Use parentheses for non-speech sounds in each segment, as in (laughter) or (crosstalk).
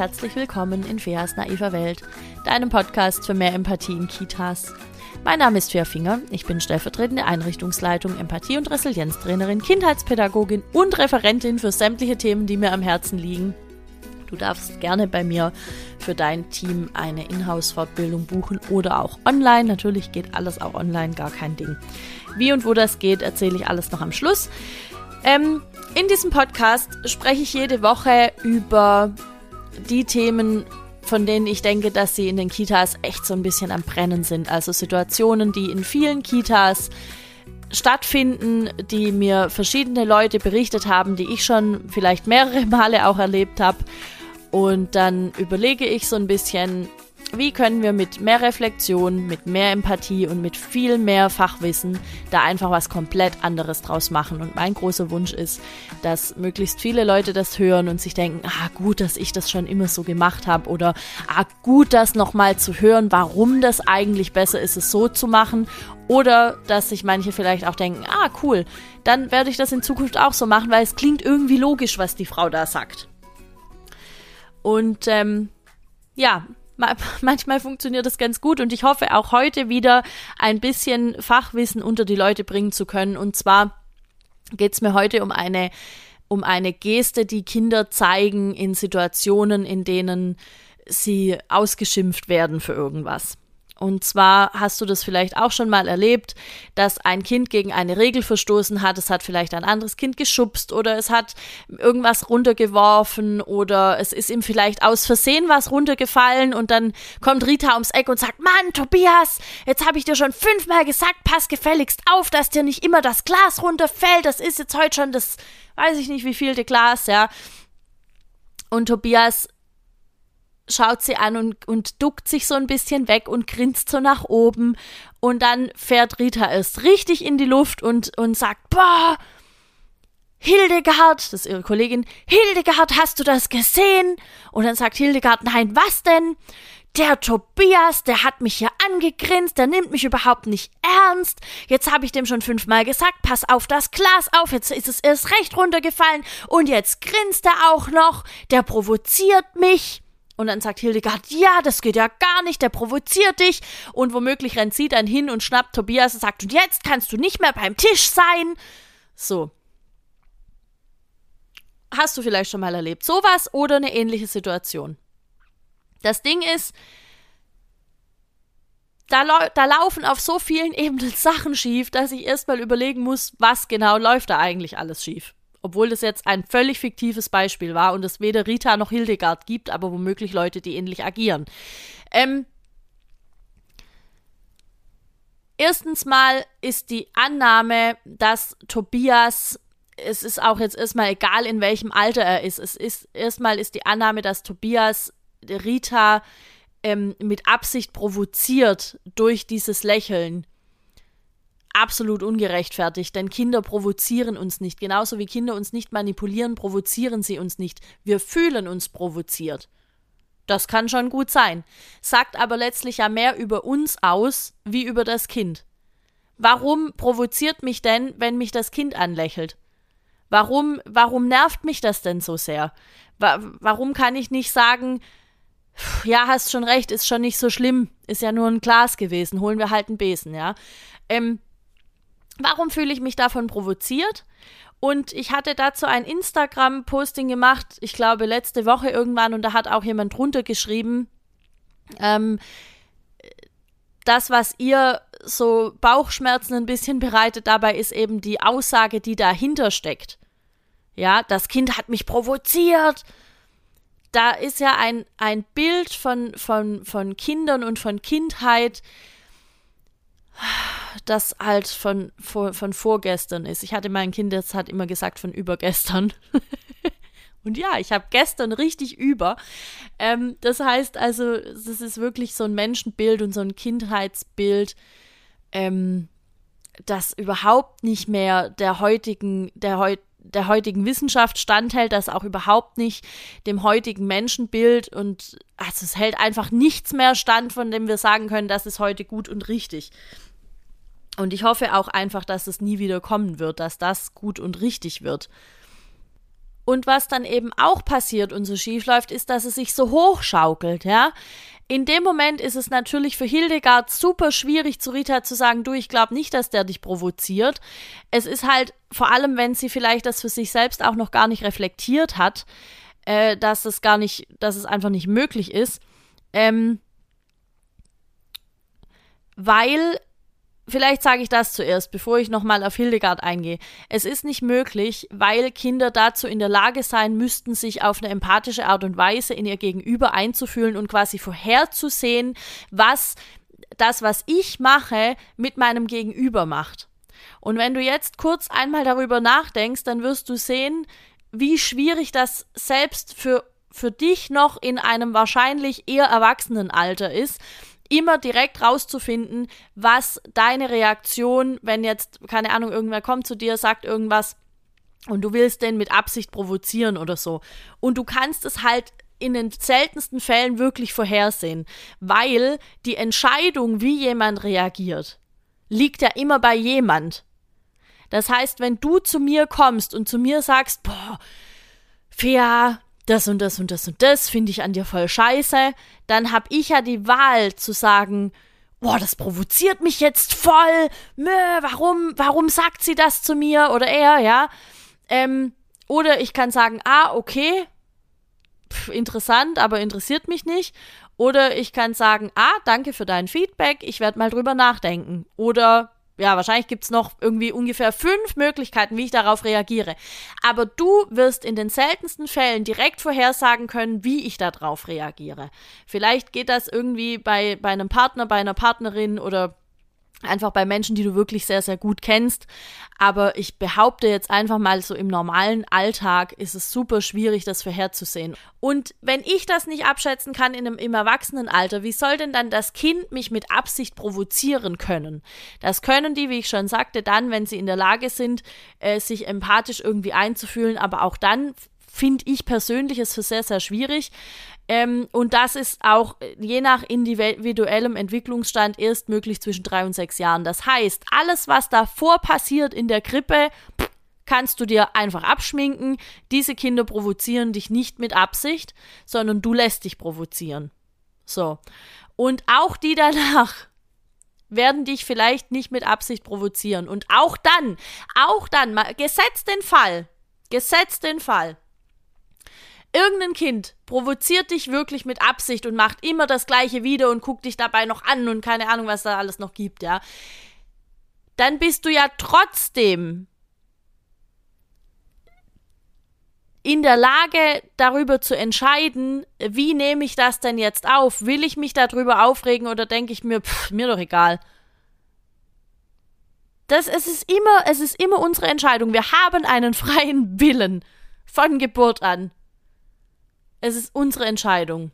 herzlich willkommen in Feas naiver Welt, deinem Podcast für mehr Empathie in Kitas. Mein Name ist Fea Finger, ich bin stellvertretende Einrichtungsleitung, Empathie- und Resilienztrainerin, Kindheitspädagogin und Referentin für sämtliche Themen, die mir am Herzen liegen. Du darfst gerne bei mir für dein Team eine Inhouse-Fortbildung buchen oder auch online. Natürlich geht alles auch online, gar kein Ding. Wie und wo das geht, erzähle ich alles noch am Schluss. Ähm, in diesem Podcast spreche ich jede Woche über die Themen, von denen ich denke, dass sie in den Kitas echt so ein bisschen am Brennen sind. Also Situationen, die in vielen Kitas stattfinden, die mir verschiedene Leute berichtet haben, die ich schon vielleicht mehrere (laughs) Male auch erlebt habe. Und dann überlege ich so ein bisschen, wie können wir mit mehr Reflexion, mit mehr Empathie und mit viel mehr Fachwissen da einfach was komplett anderes draus machen. Und mein großer Wunsch ist, dass möglichst viele Leute das hören und sich denken, ah gut, dass ich das schon immer so gemacht habe oder ah gut, das nochmal zu hören, warum das eigentlich besser ist, es so zu machen. Oder dass sich manche vielleicht auch denken, ah cool, dann werde ich das in Zukunft auch so machen, weil es klingt irgendwie logisch, was die Frau da sagt. Und ähm, ja, (laughs) manchmal funktioniert das ganz gut und ich hoffe auch heute wieder ein bisschen Fachwissen unter die Leute bringen zu können. Und zwar geht es mir heute um eine, um eine Geste, die Kinder zeigen in Situationen, in denen sie ausgeschimpft werden für irgendwas. Und zwar hast du das vielleicht auch schon mal erlebt, dass ein Kind gegen eine Regel verstoßen hat. Es hat vielleicht ein anderes Kind geschubst oder es hat irgendwas runtergeworfen oder es ist ihm vielleicht aus Versehen was runtergefallen und dann kommt Rita ums Eck und sagt, Mann, Tobias, jetzt habe ich dir schon fünfmal gesagt, pass gefälligst auf, dass dir nicht immer das Glas runterfällt. Das ist jetzt heute schon das, weiß ich nicht, wie viel Glas, ja. Und Tobias schaut sie an und, und duckt sich so ein bisschen weg und grinst so nach oben. Und dann fährt Rita erst richtig in die Luft und, und sagt, boah, Hildegard, das ist ihre Kollegin, Hildegard, hast du das gesehen? Und dann sagt Hildegard, nein, was denn? Der Tobias, der hat mich hier angegrinst, der nimmt mich überhaupt nicht ernst. Jetzt habe ich dem schon fünfmal gesagt, pass auf das Glas auf, jetzt ist es erst recht runtergefallen und jetzt grinst er auch noch, der provoziert mich. Und dann sagt Hildegard, ja, das geht ja gar nicht, der provoziert dich. Und womöglich rennt sie dann hin und schnappt Tobias und sagt, und jetzt kannst du nicht mehr beim Tisch sein. So. Hast du vielleicht schon mal erlebt? Sowas oder eine ähnliche Situation? Das Ding ist, da, da, laufen auf so vielen (laughs) Ebenen Sachen schief, dass ich erstmal überlegen muss, was genau läuft da eigentlich alles schief obwohl das jetzt ein völlig fiktives Beispiel war und es weder Rita noch Hildegard gibt, aber womöglich Leute, die ähnlich agieren. Ähm, erstens mal ist die Annahme, dass Tobias, es ist auch jetzt erstmal egal, in welchem Alter er ist, es ist erstmal ist die Annahme, dass Tobias Rita ähm, mit Absicht provoziert durch dieses Lächeln absolut ungerechtfertigt, denn Kinder provozieren uns nicht. Genauso wie Kinder uns nicht manipulieren, provozieren sie uns nicht. Wir fühlen uns provoziert. Das kann schon gut sein, sagt aber letztlich ja mehr über uns aus wie über das Kind. Warum provoziert mich denn, wenn mich das Kind anlächelt? Warum, warum nervt mich das denn so sehr? Warum kann ich nicht sagen, ja, hast schon recht, ist schon nicht so schlimm, ist ja nur ein Glas gewesen, holen wir halt einen Besen, ja. Ähm, Warum fühle ich mich davon provoziert? Und ich hatte dazu ein Instagram-Posting gemacht, ich glaube letzte Woche irgendwann, und da hat auch jemand drunter geschrieben, ähm, das, was ihr so Bauchschmerzen ein bisschen bereitet dabei, ist eben die Aussage, die dahinter steckt. Ja, das Kind hat mich provoziert. Da ist ja ein, ein Bild von, von, von Kindern und von Kindheit, das halt von, von, vorgestern ist. Ich hatte mein Kind, das hat immer gesagt von übergestern. (laughs) Und ja, ich habe gestern richtig über. Ähm, das heißt also, das ist wirklich so ein Menschenbild und so ein Kindheitsbild, ähm, das überhaupt nicht mehr der heutigen, der, heu der heutigen Wissenschaft standhält, das auch überhaupt nicht dem heutigen Menschenbild und also es hält einfach nichts mehr stand, von dem wir sagen können, das ist heute gut und richtig. Und ich hoffe auch einfach, dass es nie wieder kommen wird, dass das gut und richtig wird. Und was dann eben auch passiert und so schief läuft, ist, dass es sich so hochschaukelt, ja. In dem Moment ist es natürlich für Hildegard super schwierig, zu Rita zu sagen, du, ich glaube nicht, dass der dich provoziert. Es ist halt, vor allem, wenn sie vielleicht das für sich selbst auch noch gar nicht reflektiert hat, äh, dass es gar nicht, dass es einfach nicht möglich ist. Ähm, weil Vielleicht sage ich das zuerst, bevor ich nochmal auf Hildegard eingehe. Es ist nicht möglich, weil Kinder dazu in der Lage sein müssten, sich auf eine empathische Art und Weise in ihr Gegenüber einzufühlen und quasi vorherzusehen, was das, was ich mache, mit meinem Gegenüber macht. Und wenn du jetzt kurz einmal darüber nachdenkst, dann wirst du sehen, wie schwierig das selbst für, für dich noch in einem wahrscheinlich eher erwachsenen Alter ist, immer direkt rauszufinden, was deine Reaktion, wenn jetzt, keine Ahnung, irgendwer kommt zu dir, sagt irgendwas und du willst den mit Absicht provozieren oder so. Und du kannst es halt in den seltensten Fällen wirklich vorhersehen, weil die Entscheidung, wie jemand reagiert, liegt ja immer bei jemand. Das heißt, wenn du zu mir kommst und zu mir sagst, boah, Fea, das und das und das und das finde ich an dir voll scheiße, dann habe ich ja die Wahl zu sagen, boah, das provoziert mich jetzt voll, Mö, warum, warum sagt sie das zu mir oder er, ja? Ähm, oder ich kann sagen, ah, okay, pf, interessant, aber interessiert mich nicht. Oder ich kann sagen, ah, danke für dein Feedback, ich werde mal drüber nachdenken. Oder ja, wahrscheinlich gibt es noch irgendwie ungefähr fünf Möglichkeiten, wie ich darauf reagiere. Aber du wirst in den seltensten Fällen direkt vorhersagen können, wie ich darauf reagiere. Vielleicht geht das irgendwie bei, bei einem Partner, bei einer Partnerin oder Einfach bei Menschen, die du wirklich sehr, sehr gut kennst. Aber ich behaupte jetzt einfach mal so im normalen Alltag ist es super schwierig, das vorherzusehen. Und wenn ich das nicht abschätzen kann in einem im Erwachsenenalter, wie soll denn dann das Kind mich mit Absicht provozieren können? Das können die, wie ich schon sagte, dann, wenn sie in der Lage sind, äh, sich empathisch irgendwie einzufühlen. Aber auch dann finde ich persönlich es für sehr, sehr schwierig. Ähm, und das ist auch äh, je nach individuellem Entwicklungsstand erst möglich zwischen drei und sechs Jahren. Das heißt, alles, was davor passiert in der Krippe, kannst du dir einfach abschminken. Diese Kinder provozieren dich nicht mit Absicht, sondern du lässt dich provozieren. So. Und auch die danach (laughs) werden dich vielleicht nicht mit Absicht provozieren. Und auch dann, auch dann, gesetzt den Fall, gesetzt den Fall, Irgendein Kind provoziert dich wirklich mit Absicht und macht immer das gleiche wieder und guckt dich dabei noch an und keine Ahnung, was da alles noch gibt, ja. Dann bist du ja trotzdem in der Lage, darüber zu entscheiden, wie nehme ich das denn jetzt auf? Will ich mich darüber aufregen oder denke ich mir, pff, mir doch egal. Das, es ist immer, es ist immer unsere Entscheidung. Wir haben einen freien Willen von Geburt an. Es ist unsere Entscheidung.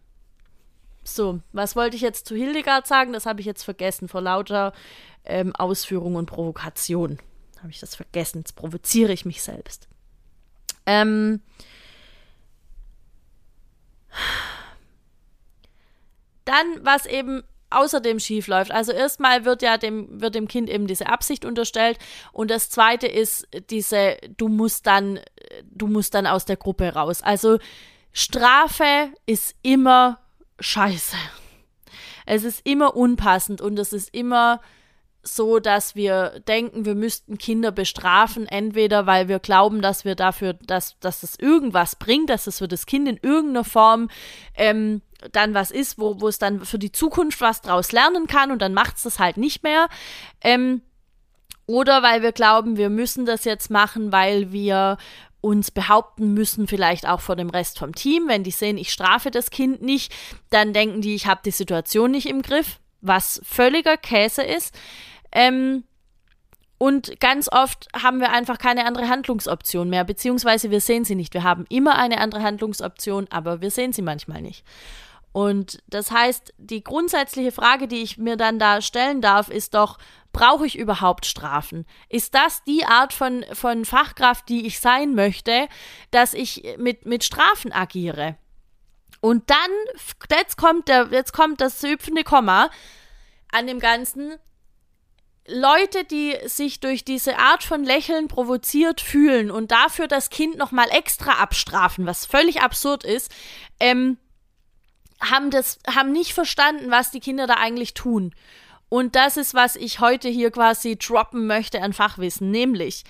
So, was wollte ich jetzt zu Hildegard sagen? Das habe ich jetzt vergessen vor lauter ähm, Ausführung und Provokation. Habe ich das vergessen. Jetzt provoziere ich mich selbst. Ähm. Dann, was eben außerdem schief läuft. Also erstmal wird ja dem, wird dem Kind eben diese Absicht unterstellt und das zweite ist diese, du musst dann, du musst dann aus der Gruppe raus. Also Strafe ist immer scheiße. Es ist immer unpassend und es ist immer so, dass wir denken, wir müssten Kinder bestrafen, entweder weil wir glauben, dass wir dafür, dass, dass das irgendwas bringt, dass es für das Kind in irgendeiner Form ähm, dann was ist, wo, wo es dann für die Zukunft was draus lernen kann und dann macht es das halt nicht mehr. Ähm, oder weil wir glauben, wir müssen das jetzt machen, weil wir uns behaupten müssen, vielleicht auch vor dem Rest vom Team. Wenn die sehen, ich strafe das Kind nicht, dann denken die, ich habe die Situation nicht im Griff, was völliger Käse ist. Ähm, und ganz oft haben wir einfach keine andere Handlungsoption mehr, beziehungsweise wir sehen sie nicht. Wir haben immer eine andere Handlungsoption, aber wir sehen sie manchmal nicht. Und das heißt, die grundsätzliche Frage, die ich mir dann da stellen darf, ist doch, brauche ich überhaupt Strafen? Ist das die Art von, von Fachkraft, die ich sein möchte, dass ich mit, mit Strafen agiere? Und dann, jetzt kommt, der, jetzt kommt das hüpfende Komma an dem Ganzen. Leute, die sich durch diese Art von Lächeln provoziert fühlen und dafür das Kind nochmal extra abstrafen, was völlig absurd ist, ähm, haben das, haben nicht verstanden, was die Kinder da eigentlich tun. Und das ist, was ich heute hier quasi droppen möchte an Fachwissen, nämlich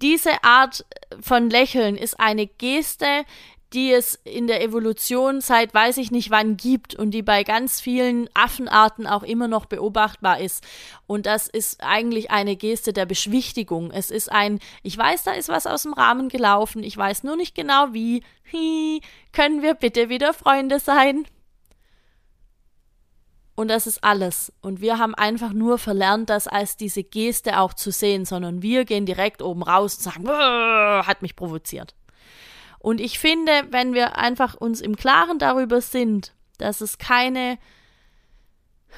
diese Art von Lächeln ist eine Geste, die es in der Evolution seit weiß ich nicht wann gibt und die bei ganz vielen Affenarten auch immer noch beobachtbar ist. Und das ist eigentlich eine Geste der Beschwichtigung. Es ist ein, ich weiß, da ist was aus dem Rahmen gelaufen, ich weiß nur nicht genau wie. Hi, können wir bitte wieder Freunde sein? Und das ist alles. Und wir haben einfach nur verlernt, das als diese Geste auch zu sehen, sondern wir gehen direkt oben raus und sagen, hat mich provoziert. Und ich finde, wenn wir einfach uns im Klaren darüber sind, dass es keine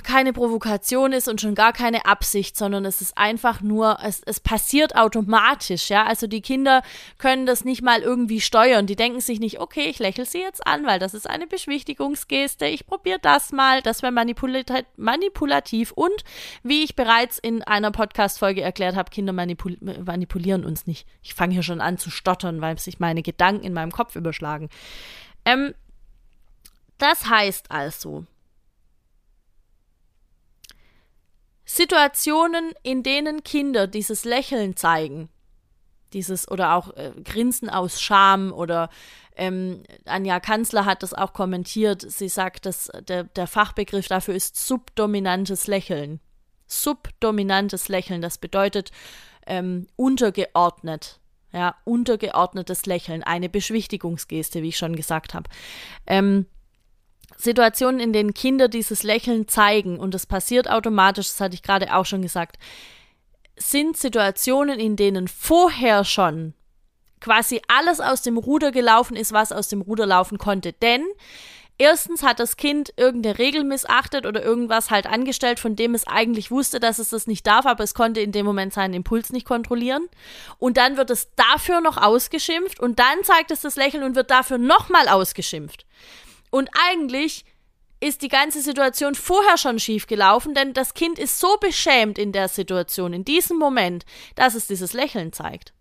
keine Provokation ist und schon gar keine Absicht, sondern es ist einfach nur, es, es passiert automatisch, ja. Also die Kinder können das nicht mal irgendwie steuern. Die denken sich nicht, okay, ich lächle sie jetzt an, weil das ist eine Beschwichtigungsgeste, ich probiere das mal, das wäre manipulativ, manipulativ und wie ich bereits in einer Podcast-Folge erklärt habe, Kinder manipul manipulieren uns nicht. Ich fange hier schon an zu stottern, weil sich meine Gedanken in meinem Kopf überschlagen. Ähm, das heißt also, Situationen, in denen Kinder dieses Lächeln zeigen, dieses oder auch äh, Grinsen aus Scham oder ähm, Anja Kanzler hat das auch kommentiert. Sie sagt, dass der, der Fachbegriff dafür ist subdominantes Lächeln. Subdominantes Lächeln, das bedeutet ähm, untergeordnet. Ja, untergeordnetes Lächeln, eine Beschwichtigungsgeste, wie ich schon gesagt habe. Ähm, Situationen, in denen Kinder dieses Lächeln zeigen, und das passiert automatisch, das hatte ich gerade auch schon gesagt, sind Situationen, in denen vorher schon quasi alles aus dem Ruder gelaufen ist, was aus dem Ruder laufen konnte. Denn erstens hat das Kind irgendeine Regel missachtet oder irgendwas halt angestellt, von dem es eigentlich wusste, dass es das nicht darf, aber es konnte in dem Moment seinen Impuls nicht kontrollieren. Und dann wird es dafür noch ausgeschimpft und dann zeigt es das Lächeln und wird dafür nochmal ausgeschimpft. Und eigentlich ist die ganze Situation vorher schon schief gelaufen, denn das Kind ist so beschämt in der Situation, in diesem Moment, dass es dieses Lächeln zeigt.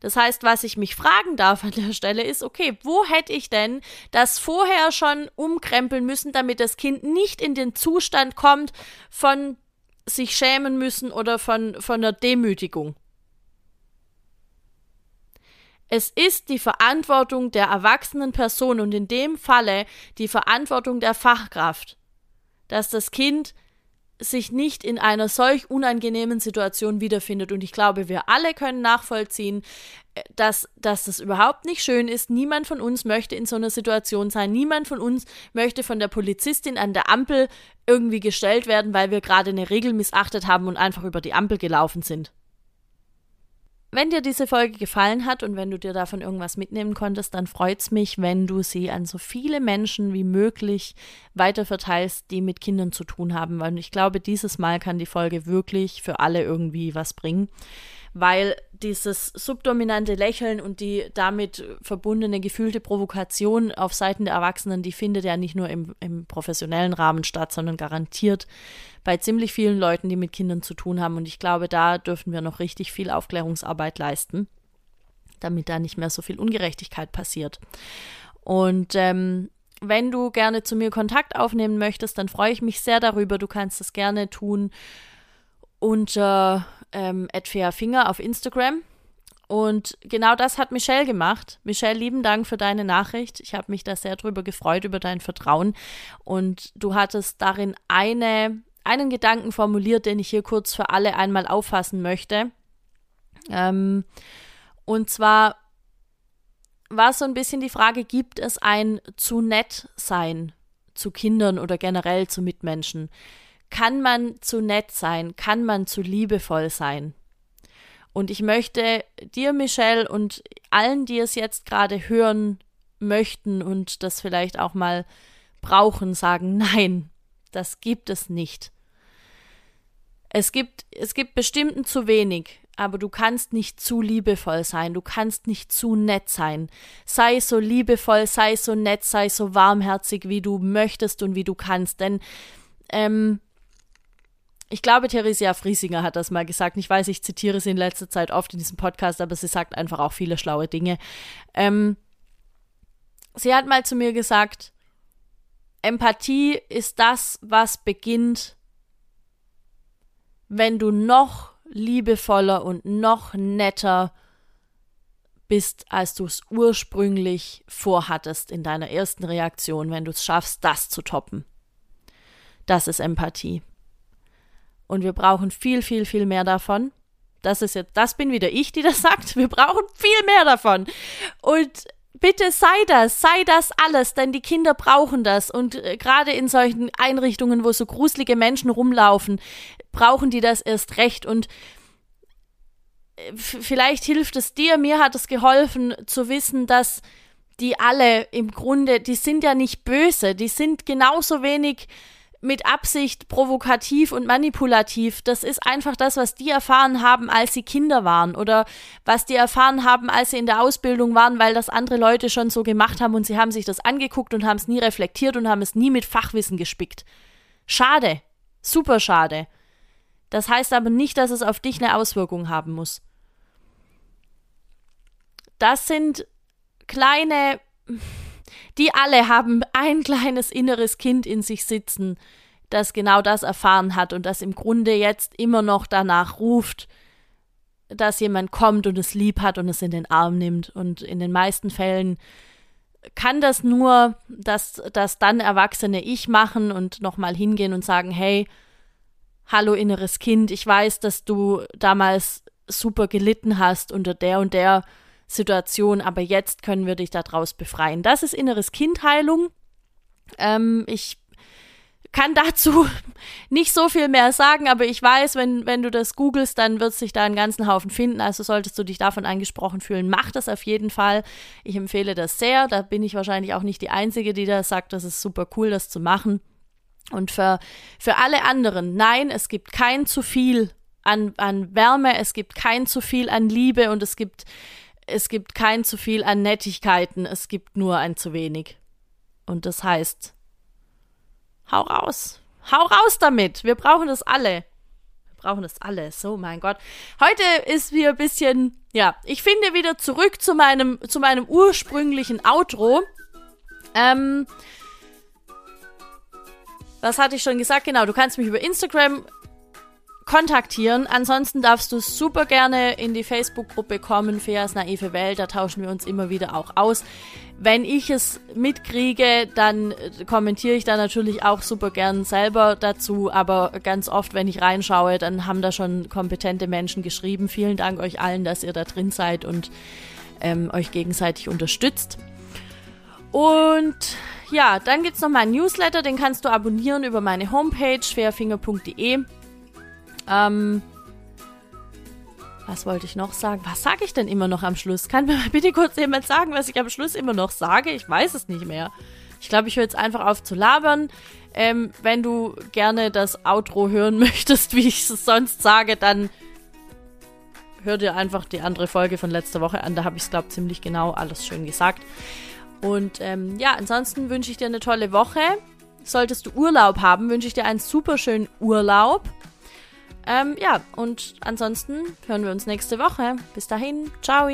Das heißt, was ich mich fragen darf an der Stelle ist, okay, wo hätte ich denn das vorher schon umkrempeln müssen, damit das Kind nicht in den Zustand kommt von sich schämen müssen oder von, von einer Demütigung? Es ist die Verantwortung der erwachsenen Person und in dem Falle die Verantwortung der Fachkraft, dass das Kind sich nicht in einer solch unangenehmen Situation wiederfindet. Und ich glaube, wir alle können nachvollziehen, äh, dass, dass das überhaupt nicht schön ist. Niemand von uns möchte in so einer Situation sein. Niemand von uns möchte von der Polizistin an der Ampel irgendwie gestellt werden, weil wir gerade eine Regel missachtet haben und einfach über die Ampel gelaufen sind. Wenn dir diese Folge gefallen hat und wenn du dir davon irgendwas mitnehmen konntest, dann freut es mich, wenn du sie an so viele Menschen wie möglich weiterverteilst, die mit Kindern zu tun haben, weil ich glaube, dieses Mal kann die Folge wirklich für alle irgendwie was bringen weil dieses subdominante Lächeln und die damit verbundene gefühlte Provokation auf Seiten der Erwachsenen, die findet ja nicht nur im, im, professionellen Rahmen statt, sondern garantiert bei ziemlich vielen Leuten, die mit Kindern zu tun haben. Und ich glaube, da dürfen wir noch richtig viel Aufklärungsarbeit leisten, damit da nicht mehr so viel Ungerechtigkeit passiert. Und ähm, wenn du gerne zu mir Kontakt aufnehmen möchtest, dann freue ich mich sehr darüber. Du kannst es gerne tun unter ähm, Finger auf Instagram. Und genau das hat Michelle gemacht. Michelle, lieben Dank für deine Nachricht. Ich habe mich da sehr drüber gefreut, über dein Vertrauen. Und du hattest darin eine, einen Gedanken formuliert, den ich hier kurz für alle einmal auffassen möchte. Ähm, und zwar war so ein bisschen die Frage, gibt es ein zu nett sein zu Kindern oder generell zu Mitmenschen? Kann man zu nett sein, kann man zu liebevoll sein. Und ich möchte dir, Michelle, und allen, die es jetzt gerade hören möchten und das vielleicht auch mal brauchen, sagen, nein, das gibt es nicht. Es gibt, es gibt bestimmten zu wenig, aber du kannst nicht zu liebevoll sein, du kannst nicht zu nett sein. Sei so liebevoll, sei so nett, sei so warmherzig, wie du möchtest und wie du kannst, denn ähm, ich glaube, Theresia Friesinger hat das mal gesagt. Ich weiß, ich zitiere sie in letzter Zeit oft in diesem Podcast, aber sie sagt einfach auch viele schlaue Dinge. Ähm, sie hat mal zu mir gesagt, Empathie ist das, was beginnt, wenn du noch liebevoller und noch netter bist, als du es ursprünglich vorhattest in deiner ersten Reaktion, wenn du es schaffst, das zu toppen. Das ist Empathie. Und wir brauchen viel, viel, viel mehr davon. Das ist jetzt, das bin wieder ich, die das (laughs) sagt. Wir brauchen viel mehr davon. Und bitte sei das, sei das alles, denn die Kinder brauchen das. Und äh, gerade in solchen Einrichtungen, wo so gruselige Menschen rumlaufen, brauchen die das erst recht. Und äh, vielleicht hilft es dir, mir hat es geholfen zu wissen, dass die alle im Grunde, die sind ja nicht böse, die sind genauso wenig mit Absicht provokativ und manipulativ. Das ist einfach das, was die erfahren haben, als sie Kinder waren oder was die erfahren haben, als sie in der Ausbildung waren, weil das andere Leute schon so gemacht haben und sie haben sich das angeguckt und haben es nie reflektiert und haben es nie mit Fachwissen gespickt. Schade. Super schade. Das heißt aber nicht, dass es auf dich eine Auswirkung haben muss. Das sind kleine die alle haben ein kleines inneres Kind in sich sitzen, das genau das erfahren hat und das im Grunde jetzt immer noch danach ruft, dass jemand kommt und es lieb hat und es in den Arm nimmt. Und in den meisten Fällen kann das nur das, das dann erwachsene Ich machen und nochmal hingehen und sagen, hey, hallo inneres Kind, ich weiß, dass du damals super gelitten hast unter der und der Situation, aber jetzt können wir dich daraus befreien. Das ist inneres Kindheilung. Ähm, ich kann dazu (laughs) nicht so viel mehr sagen, aber ich weiß, wenn, wenn du das googelst, dann wird sich da einen ganzen Haufen finden. Also solltest du dich davon angesprochen fühlen, mach das auf jeden Fall. Ich empfehle das sehr. Da bin ich wahrscheinlich auch nicht die Einzige, die da sagt, das ist super cool, das zu machen. Und für, für alle anderen, nein, es gibt kein zu viel an, an Wärme, es gibt kein zu viel an Liebe und es gibt es gibt kein zu viel an Nettigkeiten, es gibt nur ein zu wenig. Und das heißt, hau raus. Hau raus damit. Wir brauchen das alle. Wir brauchen das alle. So, mein Gott. Heute ist wieder ein bisschen, ja, ich finde wieder zurück zu meinem, zu meinem ursprünglichen Outro. Ähm, was hatte ich schon gesagt? Genau, du kannst mich über Instagram kontaktieren. Ansonsten darfst du super gerne in die Facebook-Gruppe kommen, Feas naive Welt. Da tauschen wir uns immer wieder auch aus. Wenn ich es mitkriege, dann äh, kommentiere ich da natürlich auch super gern selber dazu. Aber ganz oft, wenn ich reinschaue, dann haben da schon kompetente Menschen geschrieben. Vielen Dank euch allen, dass ihr da drin seid und ähm, euch gegenseitig unterstützt. Und ja, dann gibt es noch mal einen Newsletter, den kannst du abonnieren über meine Homepage fairfinger.de. Ähm, was wollte ich noch sagen? Was sage ich denn immer noch am Schluss? Kann mir mal (laughs) bitte kurz jemand sagen, was ich am Schluss immer noch sage? Ich weiß es nicht mehr. Ich glaube, ich höre jetzt einfach auf zu labern. Ähm, wenn du gerne das Outro hören (laughs) möchtest, wie ich es sonst sage, dann hör dir einfach die andere Folge von letzter Woche an. Da habe ich es, glaube ich, ziemlich genau alles schön gesagt. Und ähm, ja, ansonsten wünsche ich dir eine tolle Woche. Solltest du Urlaub haben, wünsche ich dir einen super schönen Urlaub. Ähm, ja, und ansonsten hören wir uns nächste Woche. Bis dahin, ciao.